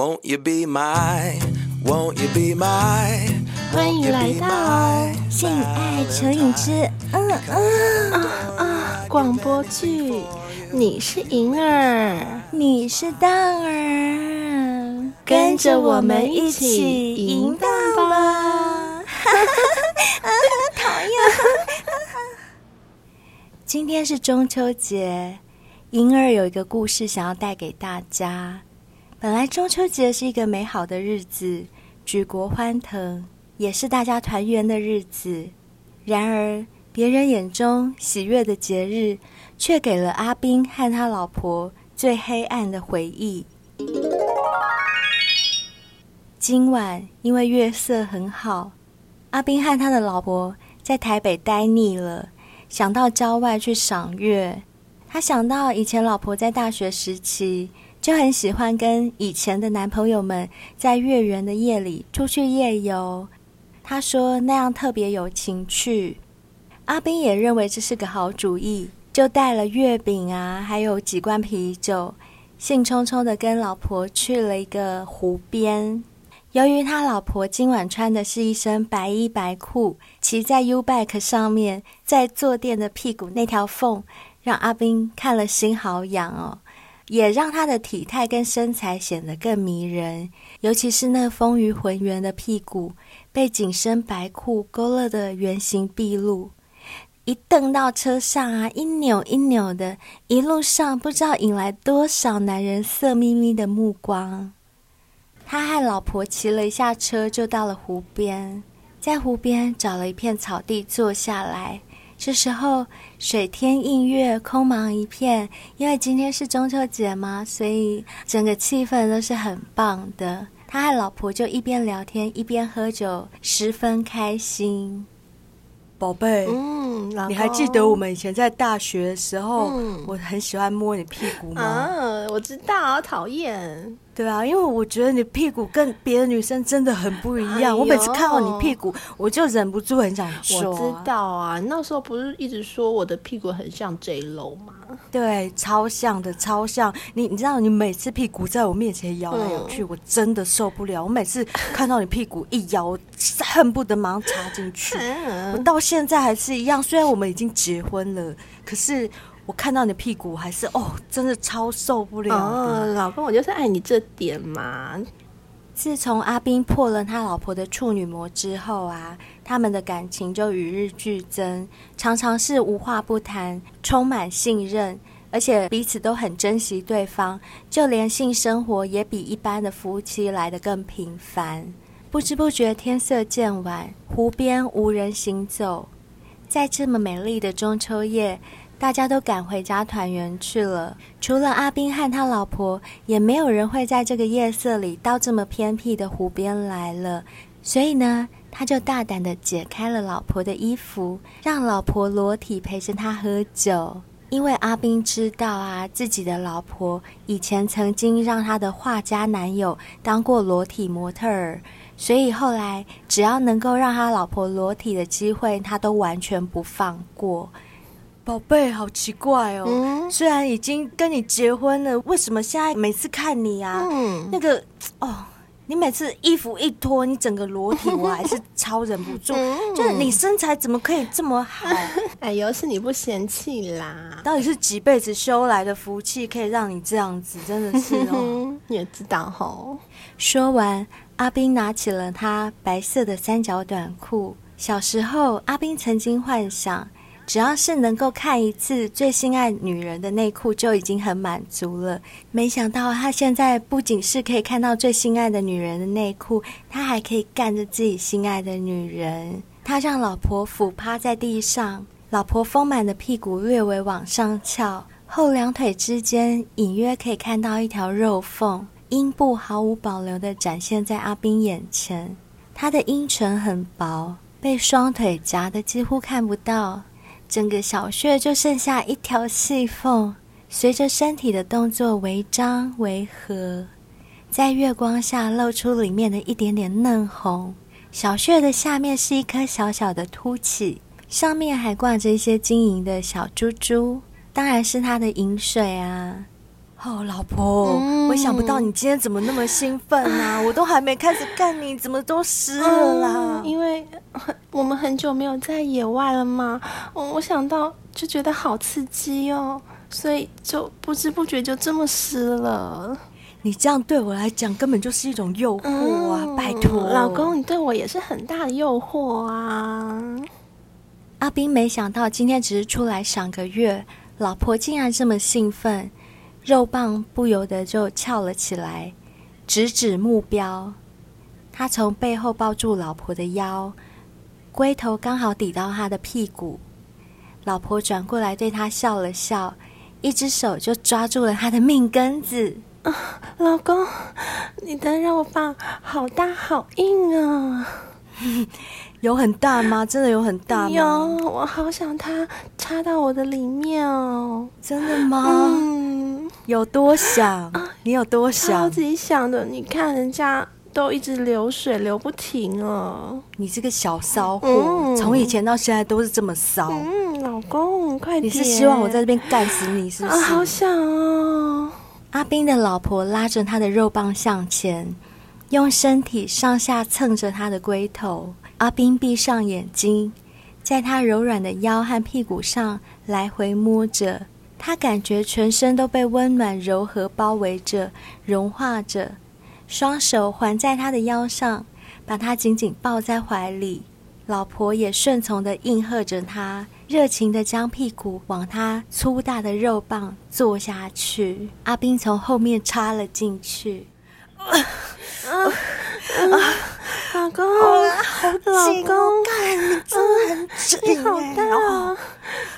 Won't you be my, won't you be my, 欢迎来到性爱成瘾之嗯嗯啊啊广播剧。你是银儿，你是蛋儿，跟着我们一起淫荡吧！哈哈哈！讨厌。今天是中秋节，银儿有一个故事想要带给大家。本来中秋节是一个美好的日子，举国欢腾，也是大家团圆的日子。然而，别人眼中喜悦的节日，却给了阿宾和他老婆最黑暗的回忆。今晚因为月色很好，阿宾和他的老婆在台北待腻了，想到郊外去赏月。他想到以前老婆在大学时期。就很喜欢跟以前的男朋友们在月圆的夜里出去夜游，他说那样特别有情趣。阿斌也认为这是个好主意，就带了月饼啊，还有几罐啤酒，兴冲冲的跟老婆去了一个湖边。由于他老婆今晚穿的是一身白衣白裤，骑在 U-Bike 上面，在坐垫的屁股那条缝，让阿斌看了心好痒哦。也让她的体态跟身材显得更迷人，尤其是那丰腴浑圆的屁股被紧身白裤勾勒得原形毕露。一蹬到车上啊，一扭一扭的，一路上不知道引来多少男人色眯眯的目光。他和老婆骑了一下车，就到了湖边，在湖边找了一片草地坐下来。这时候，水天映月，空茫一片。因为今天是中秋节嘛，所以整个气氛都是很棒的。他和老婆就一边聊天一边喝酒，十分开心。宝贝，嗯，你还记得我们以前在大学的时候，嗯、我很喜欢摸你屁股吗？啊，我知道，讨厌。对啊，因为我觉得你屁股跟别的女生真的很不一样。哎、我每次看到你屁股，我就忍不住很想说。我知道啊，那时候不是一直说我的屁股很像 J Lo 吗？对，超像的，超像。你你知道，你每次屁股在我面前摇来摇去，嗯、我真的受不了。我每次看到你屁股一摇，恨不得马上插进去。嗯、我到现在还是一样，虽然我们已经结婚了，可是。我看到你的屁股还是哦，真的超受不了。哦，老公，我就是爱你这点嘛。自从阿斌破了他老婆的处女膜之后啊，他们的感情就与日俱增，常常是无话不谈，充满信任，而且彼此都很珍惜对方，就连性生活也比一般的夫妻来得更频繁。不知不觉天色渐晚，湖边无人行走，在这么美丽的中秋夜。大家都赶回家团圆去了，除了阿斌和他老婆，也没有人会在这个夜色里到这么偏僻的湖边来了。所以呢，他就大胆地解开了老婆的衣服，让老婆裸体陪着他喝酒。因为阿斌知道啊，自己的老婆以前曾经让他的画家男友当过裸体模特儿，所以后来只要能够让他老婆裸体的机会，他都完全不放过。宝贝，好奇怪哦！嗯、虽然已经跟你结婚了，为什么现在每次看你啊，嗯、那个哦，你每次衣服一脱，你整个裸体，我还是超忍不住。嗯、就是你身材怎么可以这么好？哎呦，是你不嫌弃啦！到底是几辈子修来的福气，可以让你这样子？真的是哦，你也知道吼。说完，阿斌拿起了他白色的三角短裤。小时候，阿斌曾经幻想。只要是能够看一次最心爱女人的内裤，就已经很满足了。没想到他现在不仅是可以看到最心爱的女人的内裤，他还可以干着自己心爱的女人。他让老婆俯趴在地上，老婆丰满的屁股略微往上翘，后两腿之间隐约可以看到一条肉缝，阴部毫无保留地展现在阿宾眼前。他的阴唇很薄，被双腿夹得几乎看不到。整个小穴就剩下一条细缝，随着身体的动作微张微合，在月光下露出里面的一点点嫩红。小穴的下面是一颗小小的凸起，上面还挂着一些晶莹的小珠珠，当然是它的饮水啊。哦，老婆，嗯、我想不到你今天怎么那么兴奋啊！我都还没开始干你，怎么都湿了啦？嗯、因为我们很久没有在野外了嘛，我想到就觉得好刺激哦，所以就不知不觉就这么湿了。你这样对我来讲根本就是一种诱惑啊！嗯、拜托，老公，你对我也是很大的诱惑啊！阿斌没想到今天只是出来赏个月，老婆竟然这么兴奋。肉棒不由得就翘了起来，直指目标。他从背后抱住老婆的腰，龟头刚好抵到他的屁股。老婆转过来对他笑了笑，一只手就抓住了他的命根子。啊，老公，你的肉棒好大好硬啊！有很大吗？真的有很大吗？有，我好想它插到我的里面哦！真的吗？嗯，有多想？啊，你有多想？超级想的！你看人家都一直流水流不停哦。你这个小骚货，从、嗯、以前到现在都是这么骚。嗯，老公，快点！你是希望我在这边干死你，是不是？啊，好想哦！阿斌的老婆拉着他的肉棒向前，用身体上下蹭着他的龟头。阿斌闭上眼睛，在他柔软的腰和屁股上来回摸着，他感觉全身都被温暖柔和包围着，融化着。双手环在他的腰上，把他紧紧抱在怀里。老婆也顺从的应和着他，热情的将屁股往他粗大的肉棒坐下去。阿斌从后面插了进去。啊啊啊老公，老公，你真的很紧，你好大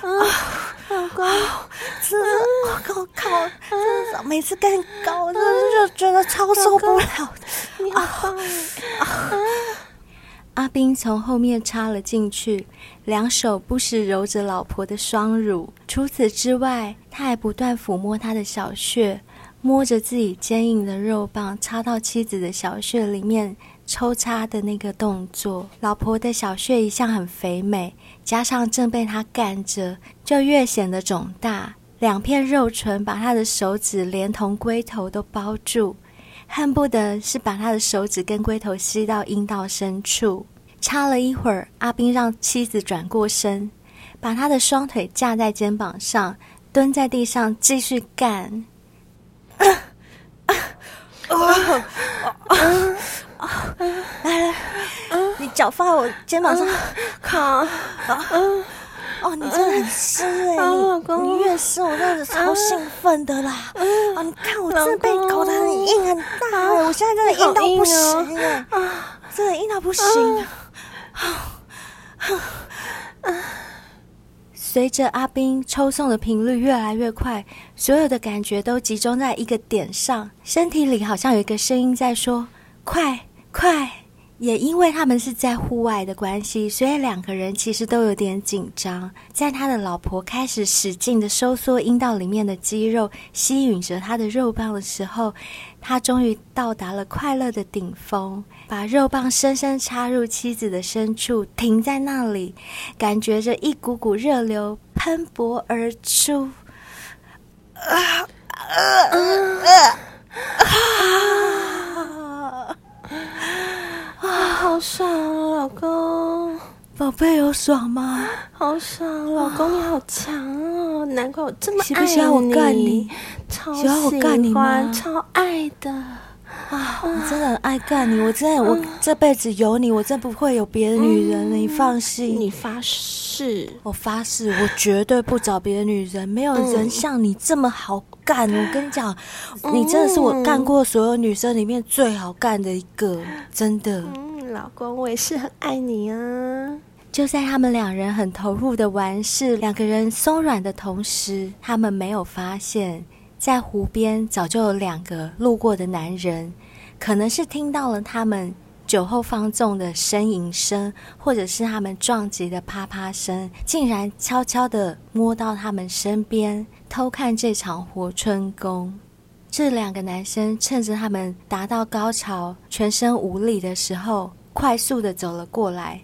啊！老公，真的，我靠，真的，每次干高，我真的就觉得超受不了的。阿斌从后面插了进去，两手不时揉着老婆的双乳。除此之外，他还不断抚摸她的小穴，摸着自己坚硬的肉棒插到妻子的小穴里面。抽插的那个动作，老婆的小穴一向很肥美，加上正被他干着，就越显得肿大。两片肉唇把他的手指连同龟头都包住，恨不得是把他的手指跟龟头吸到阴道深处。插了一会儿，阿斌让妻子转过身，把他的双腿架在肩膀上，蹲在地上继续干。来来，你脚放在我肩膀上，靠！啊，哦，你真的很湿哎，你越湿我真的超兴奋的啦！啊，你看我真的被搞得很硬很大哎，我现在真的硬到不行哎，真的硬到不行。随着阿斌抽送的频率越来越快，所有的感觉都集中在一个点上，身体里好像有一个声音在说：“快！”快！也因为他们是在户外的关系，所以两个人其实都有点紧张。在他的老婆开始使劲的收缩阴道里面的肌肉，吸引着他的肉棒的时候，他终于到达了快乐的顶峰，把肉棒深深插入妻子的深处，停在那里，感觉着一股股热流喷薄而出。啊啊啊啊啊，好爽啊，老公！宝贝有爽吗？好爽，老公你好强哦！难怪我这么爱你。喜不喜欢我干你？超喜欢我干你吗？超爱的啊！我真的很爱干你，我真的，我这辈子有你，我真不会有别的女人了。你放心，你发誓，我发誓，我绝对不找别的女人。没有人像你这么好。干！我跟你讲，你真的是我干过所有女生里面最好干的一个，真的。嗯，老公，我也是很爱你啊。就在他们两人很投入的玩事，两个人松软的同时，他们没有发现，在湖边早就有两个路过的男人，可能是听到了他们。酒后放纵的呻吟声，或者是他们撞击的啪啪声，竟然悄悄地摸到他们身边，偷看这场活春宫。这两个男生趁着他们达到高潮、全身无力的时候，快速地走了过来。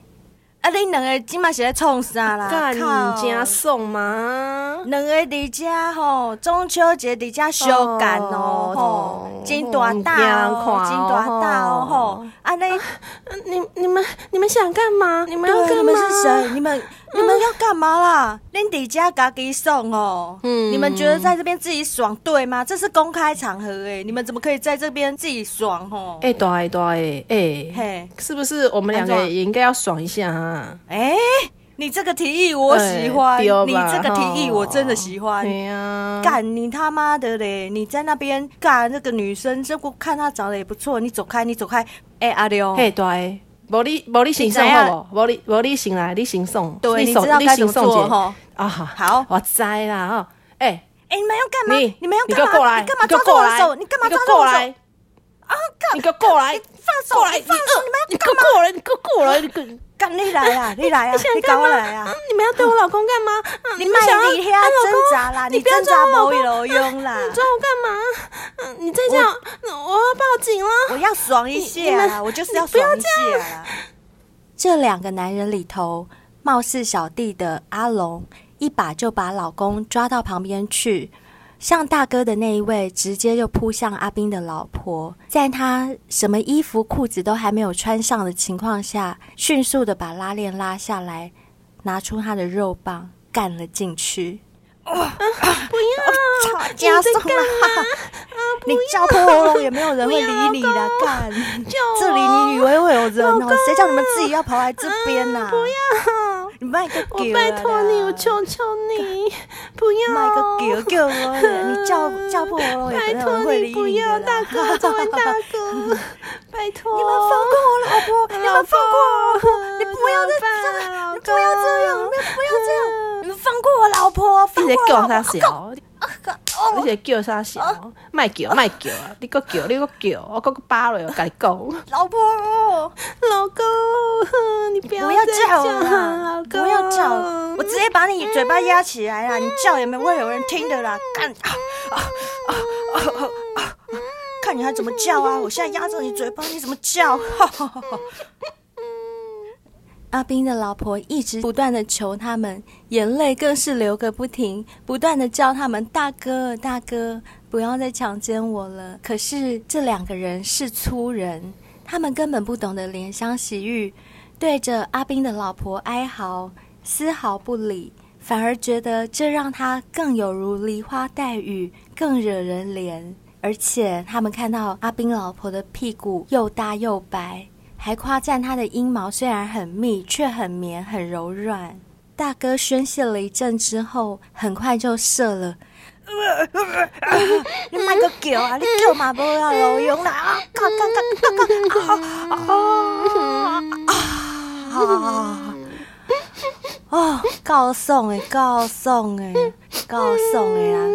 啊，恁两个即嘛是咧创啥啦？干家爽吗？两个伫遮吼，中秋节伫遮相干哦，吼，真大大哦，真大大哦，吼，啊，你，你你们你们想干嘛？你们要干嘛？你们是谁？你们你们要干嘛啦？恁伫遮家己送哦，嗯，你们觉得在这边自己爽对吗？这是公开场合哎，你们怎么可以在这边自己爽哦？哎，对对哎，嘿，是不是我们两个也应该要爽一下啊？哎、欸，你这个提议我喜欢，欸、你这个提议我真的喜欢。干、啊、你他妈的嘞！你在那边干那个女生，这我看她长得也不错。你走开，你走开。哎、欸，阿六，嘿，对，无你无你行送好不？无你无你行来，你行送。对，你知道该怎么做哈？啊，好，我知啦。哈，哎哎，你们要干嘛？你你们要干嘛？你过来，你干嘛抓住我的手？你干嘛抓住我的手？啊，你给我过来！放手！你放手！你们要干嘛？过来！你给我过来！你干你来啊！你来啊！你搞我来啊！你们要对我老公干嘛？你卖力还要挣扎啦！你挣扎没有用啦！你抓我干嘛？你再这样，我要报警了！我要爽一下！我就是要爽一下！这两个男人里头，貌似小弟的阿龙，一把就把老公抓到旁边去。像大哥的那一位，直接就扑向阿斌的老婆，在他什么衣服裤子都还没有穿上的情况下，迅速的把拉链拉下来，拿出他的肉棒干了进去。不要！吵架什么？你叫破喉咙也没有人会理你的。干！这里你以为会有人哦？谁叫你们自己要跑来这边呐、啊？不要！你卖个狗！我拜托你，我求求你，不要卖个狗狗我！你叫叫破喉咙也没有人会理你的。大哥，这位大哥，拜托你们放过我 老婆！你们放过我！你不要再这样！你不要这样！你不要这样！你们放过我老婆！放过我老婆！你在叫啥小？卖叫卖叫啊！你个叫，你个叫，我个个扒了，我跟你讲。老婆，老公，你不要不要叫了，不要叫，我直接把你嘴巴压起来啦！你叫也没会有人听的啦！干啊啊啊啊啊！看你还怎么叫啊！我现在压着你嘴巴，你怎么叫？哈哈哈哈。阿斌的老婆一直不断的求他们，眼泪更是流个不停，不断的叫他们大哥大哥，不要再强奸我了。可是这两个人是粗人，他们根本不懂得怜香惜玉，对着阿斌的老婆哀嚎，丝毫不理，反而觉得这让他更有如梨花带雨，更惹人怜。而且他们看到阿斌老婆的屁股又大又白。还夸赞他的阴毛虽然很密，却很绵很柔软。大哥宣泄了一阵之后，很快就射了。你卖个狗啊！你狗嘛不要老用啦！啊！嘎嘎嘎嘎嘎！啊！哦，够爽的，够爽的，够爽的啦！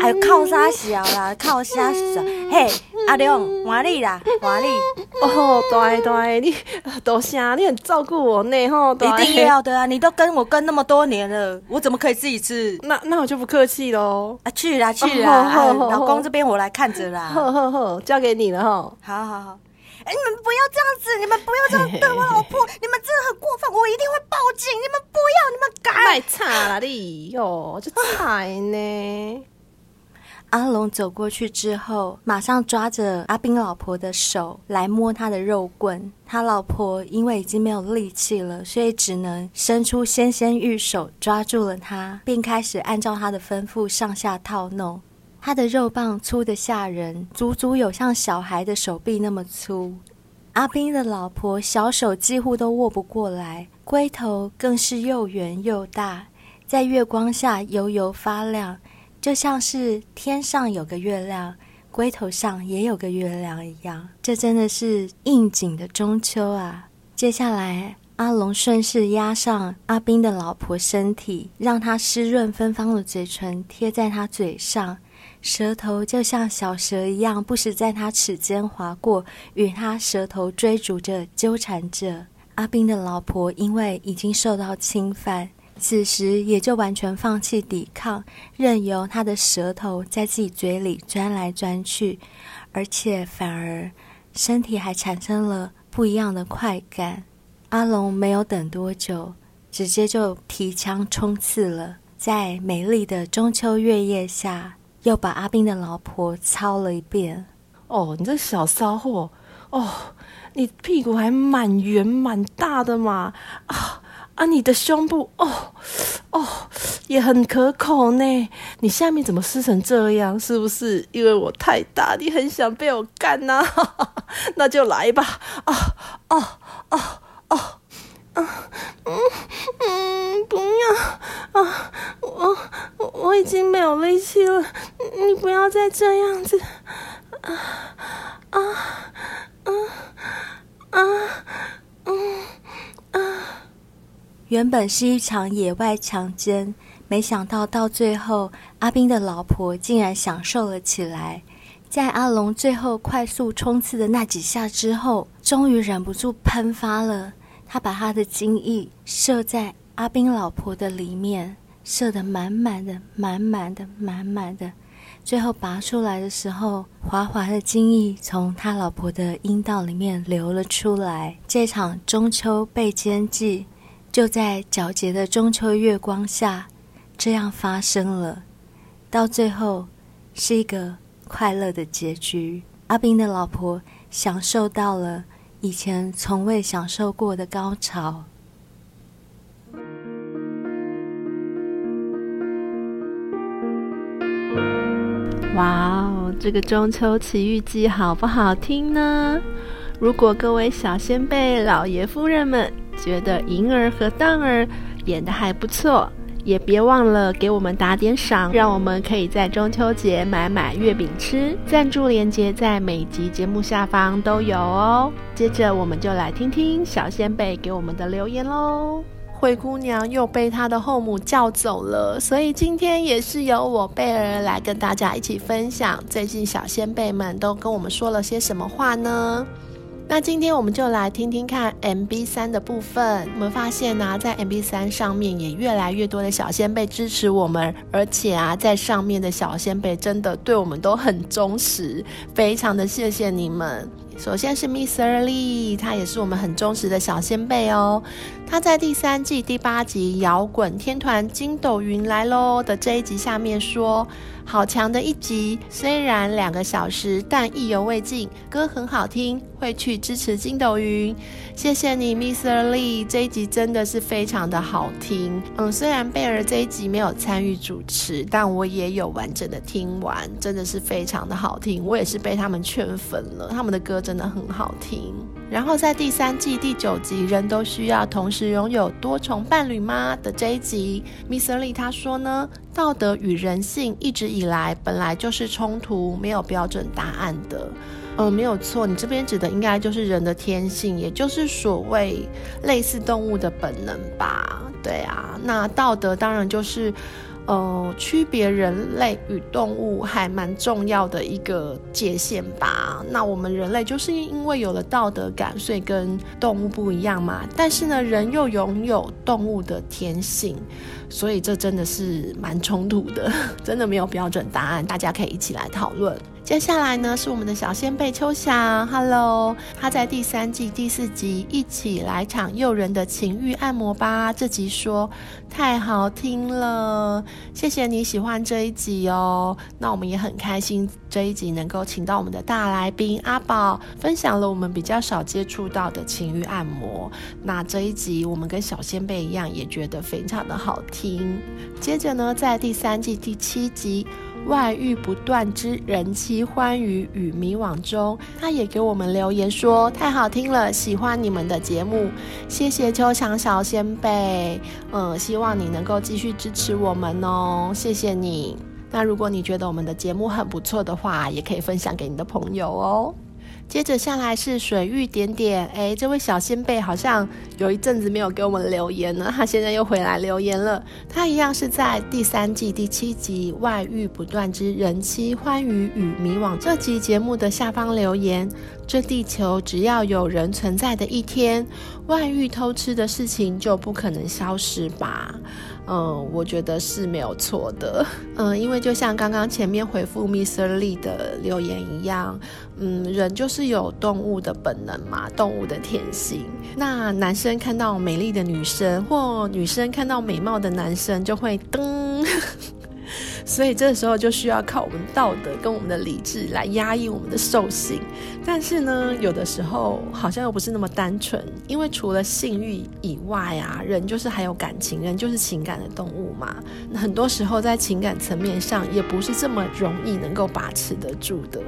哎呦，靠啥小啦？靠啥小？嘿，阿亮，换你啦，换你！哦，对对，你多谢，你很照顾我呢，吼！一定要的啊！你都跟我跟那么多年了，我怎么可以自己吃？那那我就不客气喽！啊，去啦去啦！老公这边我来看着啦。呵呵呵，交给你了哈。好好好。哎，你们不要这样子！你们不要这样对我老婆！你们真的很过分，我一定会报警！你们不要，你们敢？太差了你哟，这菜呢？阿龙走过去之后，马上抓着阿斌老婆的手来摸他的肉棍。他老婆因为已经没有力气了，所以只能伸出纤纤玉手抓住了他，并开始按照他的吩咐上下套弄。他的肉棒粗得吓人，足足有像小孩的手臂那么粗。阿斌的老婆小手几乎都握不过来，龟头更是又圆又大，在月光下油油发亮，就像是天上有个月亮，龟头上也有个月亮一样。这真的是应景的中秋啊！接下来，阿龙顺势压上阿斌的老婆身体，让她湿润芬芳的嘴唇贴在他嘴上。舌头就像小蛇一样，不时在他齿间划过，与他舌头追逐着、纠缠着。阿斌的老婆因为已经受到侵犯，此时也就完全放弃抵抗，任由他的舌头在自己嘴里钻来钻去，而且反而身体还产生了不一样的快感。阿龙没有等多久，直接就提枪冲刺了，在美丽的中秋月夜下，又把阿斌的老婆操了一遍。哦，你这小骚货！哦，你屁股还蛮圆蛮大的嘛！啊啊，你的胸部哦哦也很可口呢。你下面怎么湿成这样？是不是因为我太大，你很想被我干呢？啊？那就来吧！啊啊啊啊啊！嗯嗯，不要啊！我我已经没有力气了，你不要再这样子。啊啊啊啊嗯啊！原本是一场野外强奸，没想到到最后，阿斌的老婆竟然享受了起来。在阿龙最后快速冲刺的那几下之后，终于忍不住喷发了。他把他的精液射在阿斌老婆的里面，射得满满的、满满的、满满的。最后拔出来的时候，滑滑的精液从他老婆的阴道里面流了出来。这场中秋被奸计就在皎洁的中秋月光下这样发生了。到最后是一个快乐的结局。阿斌的老婆享受到了以前从未享受过的高潮。哇哦，这个中秋奇遇记好不好听呢？如果各位小仙贝、老爷夫人们觉得银儿和当儿演的还不错，也别忘了给我们打点赏，让我们可以在中秋节买买月饼吃。赞助链接在每集节目下方都有哦。接着我们就来听听小仙贝给我们的留言喽。灰姑娘又被她的后母叫走了，所以今天也是由我贝儿来跟大家一起分享最近小仙贝们都跟我们说了些什么话呢？那今天我们就来听听看 MB3 的部分。我们发现呢、在 MB3 上面也越来越多的小仙贝支持我们，而且啊，在上面的小仙贝真的对我们都很忠实，非常的谢谢你们。首先是 Mr. Lee，他也是我们很忠实的小仙贝哦。他在第三季第八集《摇滚天团筋斗云来喽》的这一集下面说。好强的一集，虽然两个小时，但意犹未尽。歌很好听，会去支持筋斗云。谢谢你，Mr. Lee，这一集真的是非常的好听。嗯，虽然贝儿这一集没有参与主持，但我也有完整的听完，真的是非常的好听。我也是被他们圈粉了，他们的歌真的很好听。然后在第三季第九集，人都需要同时拥有多重伴侣吗？的这一集，Mr. Lee 他说呢，道德与人性一直以来本来就是冲突，没有标准答案的。嗯，没有错，你这边指的应该就是人的天性，也就是所谓类似动物的本能吧？对啊，那道德当然就是。呃，区别人类与动物还蛮重要的一个界限吧。那我们人类就是因为有了道德感，所以跟动物不一样嘛。但是呢，人又拥有动物的天性，所以这真的是蛮冲突的，真的没有标准答案，大家可以一起来讨论。接下来呢，是我们的小仙贝秋翔，Hello，他在第三季第四集一起来场诱人的情欲按摩吧。这集说太好听了，谢谢你喜欢这一集哦。那我们也很开心这一集能够请到我们的大来宾阿宝，分享了我们比较少接触到的情欲按摩。那这一集我们跟小仙贝一样，也觉得非常的好听。接着呢，在第三季第七集。外遇不断之人妻欢愉与迷惘中，他也给我们留言说太好听了，喜欢你们的节目，谢谢秋强小仙贝，嗯，希望你能够继续支持我们哦，谢谢你。那如果你觉得我们的节目很不错的话，也可以分享给你的朋友哦。接着下来是水玉点点，哎，这位小仙贝好像有一阵子没有给我们留言了，他现在又回来留言了。他一样是在第三季第七集《外遇不断之人妻欢愉与迷惘》这集节目的下方留言：这地球只要有人存在的一天，外遇偷吃的事情就不可能消失吧？嗯，我觉得是没有错的。嗯，因为就像刚刚前面回复 Mr. Lee 的留言一样，嗯，人就是有动物的本能嘛，动物的天性。那男生看到美丽的女生，或女生看到美貌的男生，就会噔。所以这时候就需要靠我们道德跟我们的理智来压抑我们的兽性，但是呢，有的时候好像又不是那么单纯，因为除了性欲以外啊，人就是还有感情，人就是情感的动物嘛。那很多时候在情感层面上也不是这么容易能够把持得住的，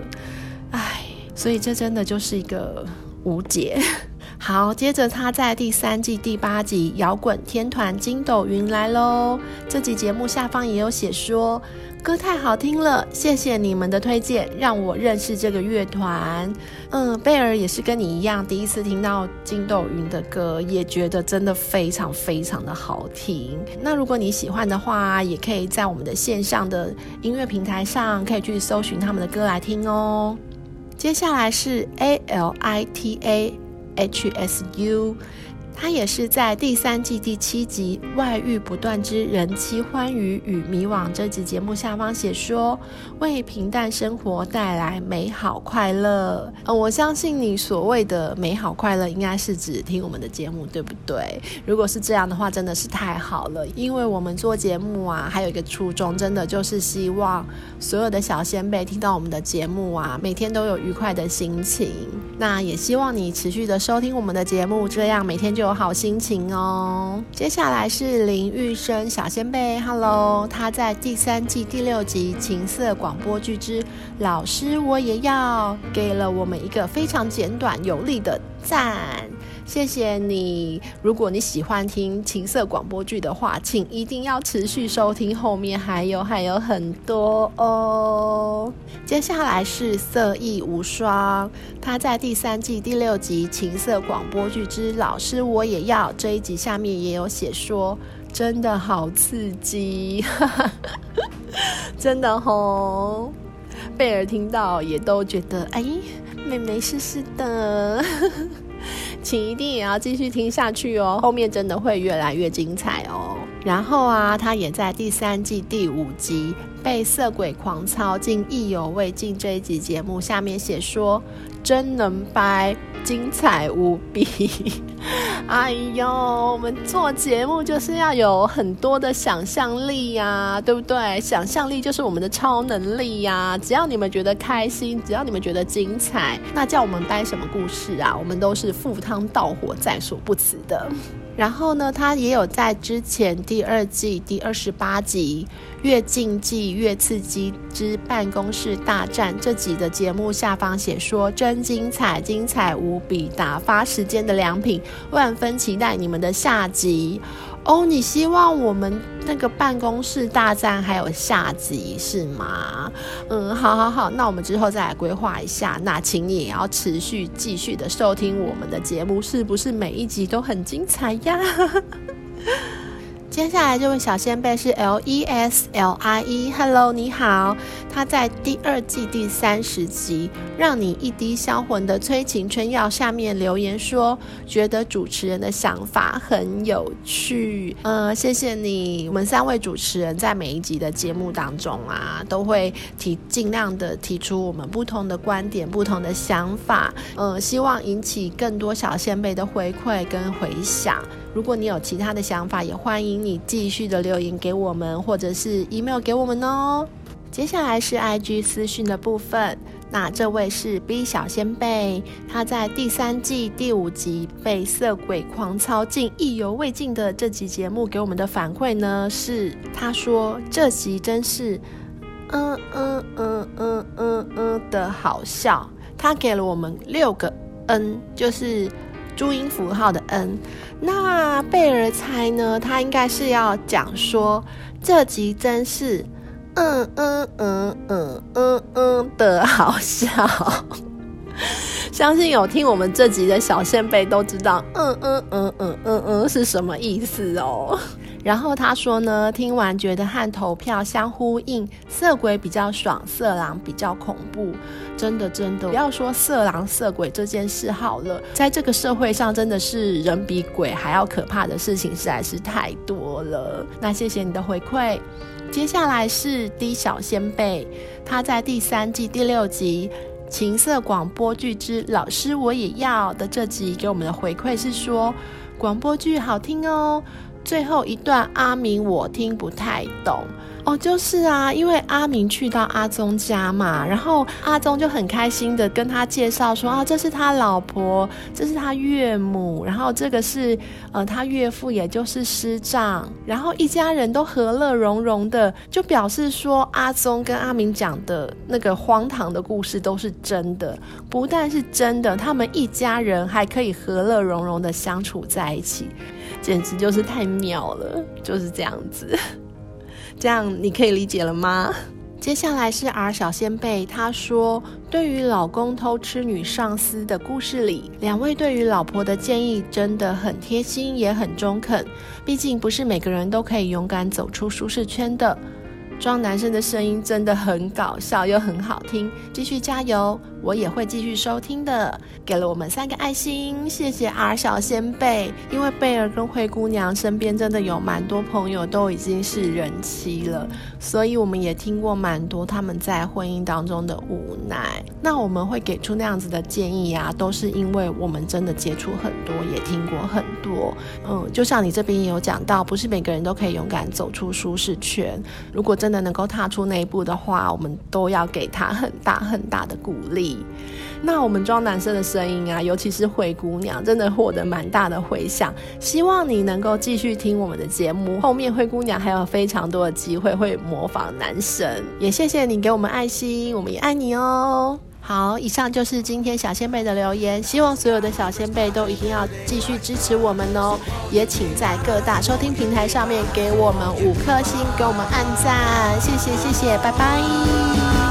唉，所以这真的就是一个无解。好，接着他在第三季第八集《摇滚天团筋斗云》来喽。这集节目下方也有写说，歌太好听了，谢谢你们的推荐，让我认识这个乐团。嗯，贝尔也是跟你一样，第一次听到筋斗云的歌，也觉得真的非常非常的好听。那如果你喜欢的话，也可以在我们的线上的音乐平台上，可以去搜寻他们的歌来听哦。接下来是 A L I T A。HSU，他也是在第三季第七集《外遇不断之人妻欢愉与迷惘》这集节目下方写说，为平淡生活带来美好快乐。嗯，我相信你所谓的美好快乐，应该是指听我们的节目，对不对？如果是这样的话，真的是太好了，因为我们做节目啊，还有一个初衷，真的就是希望所有的小仙辈听到我们的节目啊，每天都有愉快的心情。那也希望你持续的收听我们的节目，这样每天就有好心情哦。接下来是林玉生小仙贝，Hello，他在第三季第六集《情色广播剧之老师我也要》给了我们一个非常简短有力的赞。谢谢你。如果你喜欢听情色广播剧的话，请一定要持续收听，后面还有还有很多哦。接下来是色艺无双，他在第三季第六集《情色广播剧之老师我也要》这一集下面也有写说，真的好刺激，真的吼。贝尔听到也都觉得，哎，妹妹是是的。请一定也要继续听下去哦，后面真的会越来越精彩哦。然后啊，他也在第三季第五集被色鬼狂操竟意犹未尽这一集节目下面写说，真能掰，精彩无比。哎呦，我们做节目就是要有很多的想象力呀，对不对？想象力就是我们的超能力呀。只要你们觉得开心，只要你们觉得精彩，那叫我们掰什么故事啊？我们都是赴汤蹈火在所不辞的。然后呢，他也有在之前第二季第二十八集《越禁忌越刺激之办公室大战》这集的节目下方写说：“真精彩，精彩无比，打发时间的良品，万分期待你们的下集。”哦，你希望我们那个办公室大战还有下集是吗？嗯，好好好，那我们之后再来规划一下。那请你也要持续继续的收听我们的节目，是不是每一集都很精彩呀？接下来这位小仙贝是 L E S L I E，Hello，你好。他在第二季第三十集《让你一滴销魂的催情春药》下面留言说，觉得主持人的想法很有趣。呃，谢谢你。我们三位主持人在每一集的节目当中啊，都会提尽量的提出我们不同的观点、不同的想法。呃，希望引起更多小仙贝的回馈跟回响。如果你有其他的想法，也欢迎你继续的留言给我们，或者是 email 给我们哦。接下来是 IG 私讯的部分，那这位是 B 小仙贝，他在第三季第五集被色鬼狂操竟意犹未尽的这集节目给我们的反馈呢，是他说这集真是嗯嗯嗯嗯嗯嗯的好笑，他给了我们六个 N，就是注音符号的 N。那贝尔猜呢，他应该是要讲说这集真是。嗯嗯嗯嗯嗯嗯的好笑，相信有听我们这集的小仙贝都知道，嗯嗯嗯嗯嗯嗯是什么意思哦。然后他说呢，听完觉得和投票相呼应，色鬼比较爽，色狼比较恐怖。真的，真的，不要说色狼色鬼这件事好了，在这个社会上，真的是人比鬼还要可怕的事情实在是太多了。那谢谢你的回馈。接下来是 D 小仙贝，他在第三季第六集《情色广播剧之老师我也要》的这集给我们的回馈是说，广播剧好听哦。最后一段阿明我听不太懂。哦，就是啊，因为阿明去到阿宗家嘛，然后阿宗就很开心的跟他介绍说啊，这是他老婆，这是他岳母，然后这个是呃他岳父，也就是师丈，然后一家人都和乐融融的，就表示说阿宗跟阿明讲的那个荒唐的故事都是真的，不但是真的，他们一家人还可以和乐融融的相处在一起。简直就是太妙了，就是这样子，这样你可以理解了吗？接下来是 R 小仙贝，他说，对于老公偷吃女上司的故事里，两位对于老婆的建议真的很贴心，也很中肯。毕竟不是每个人都可以勇敢走出舒适圈的。装男生的声音真的很搞笑又很好听，继续加油！我也会继续收听的。给了我们三个爱心，谢谢 R 小仙贝。因为贝儿跟灰姑娘身边真的有蛮多朋友都已经是人妻了，所以我们也听过蛮多他们在婚姻当中的无奈。那我们会给出那样子的建议、啊，都是因为我们真的接触很多，也听过很多。嗯，就像你这边也有讲到，不是每个人都可以勇敢走出舒适圈。如果真的能够踏出那一步的话，我们都要给他很大很大的鼓励。那我们装男生的声音啊，尤其是灰姑娘，真的获得蛮大的回响。希望你能够继续听我们的节目，后面灰姑娘还有非常多的机会会模仿男神。也谢谢你给我们爱心，我们也爱你哦。好，以上就是今天小仙贝的留言，希望所有的小仙贝都一定要继续支持我们哦。也请在各大收听平台上面给我们五颗星，给我们按赞，谢谢谢谢，拜拜。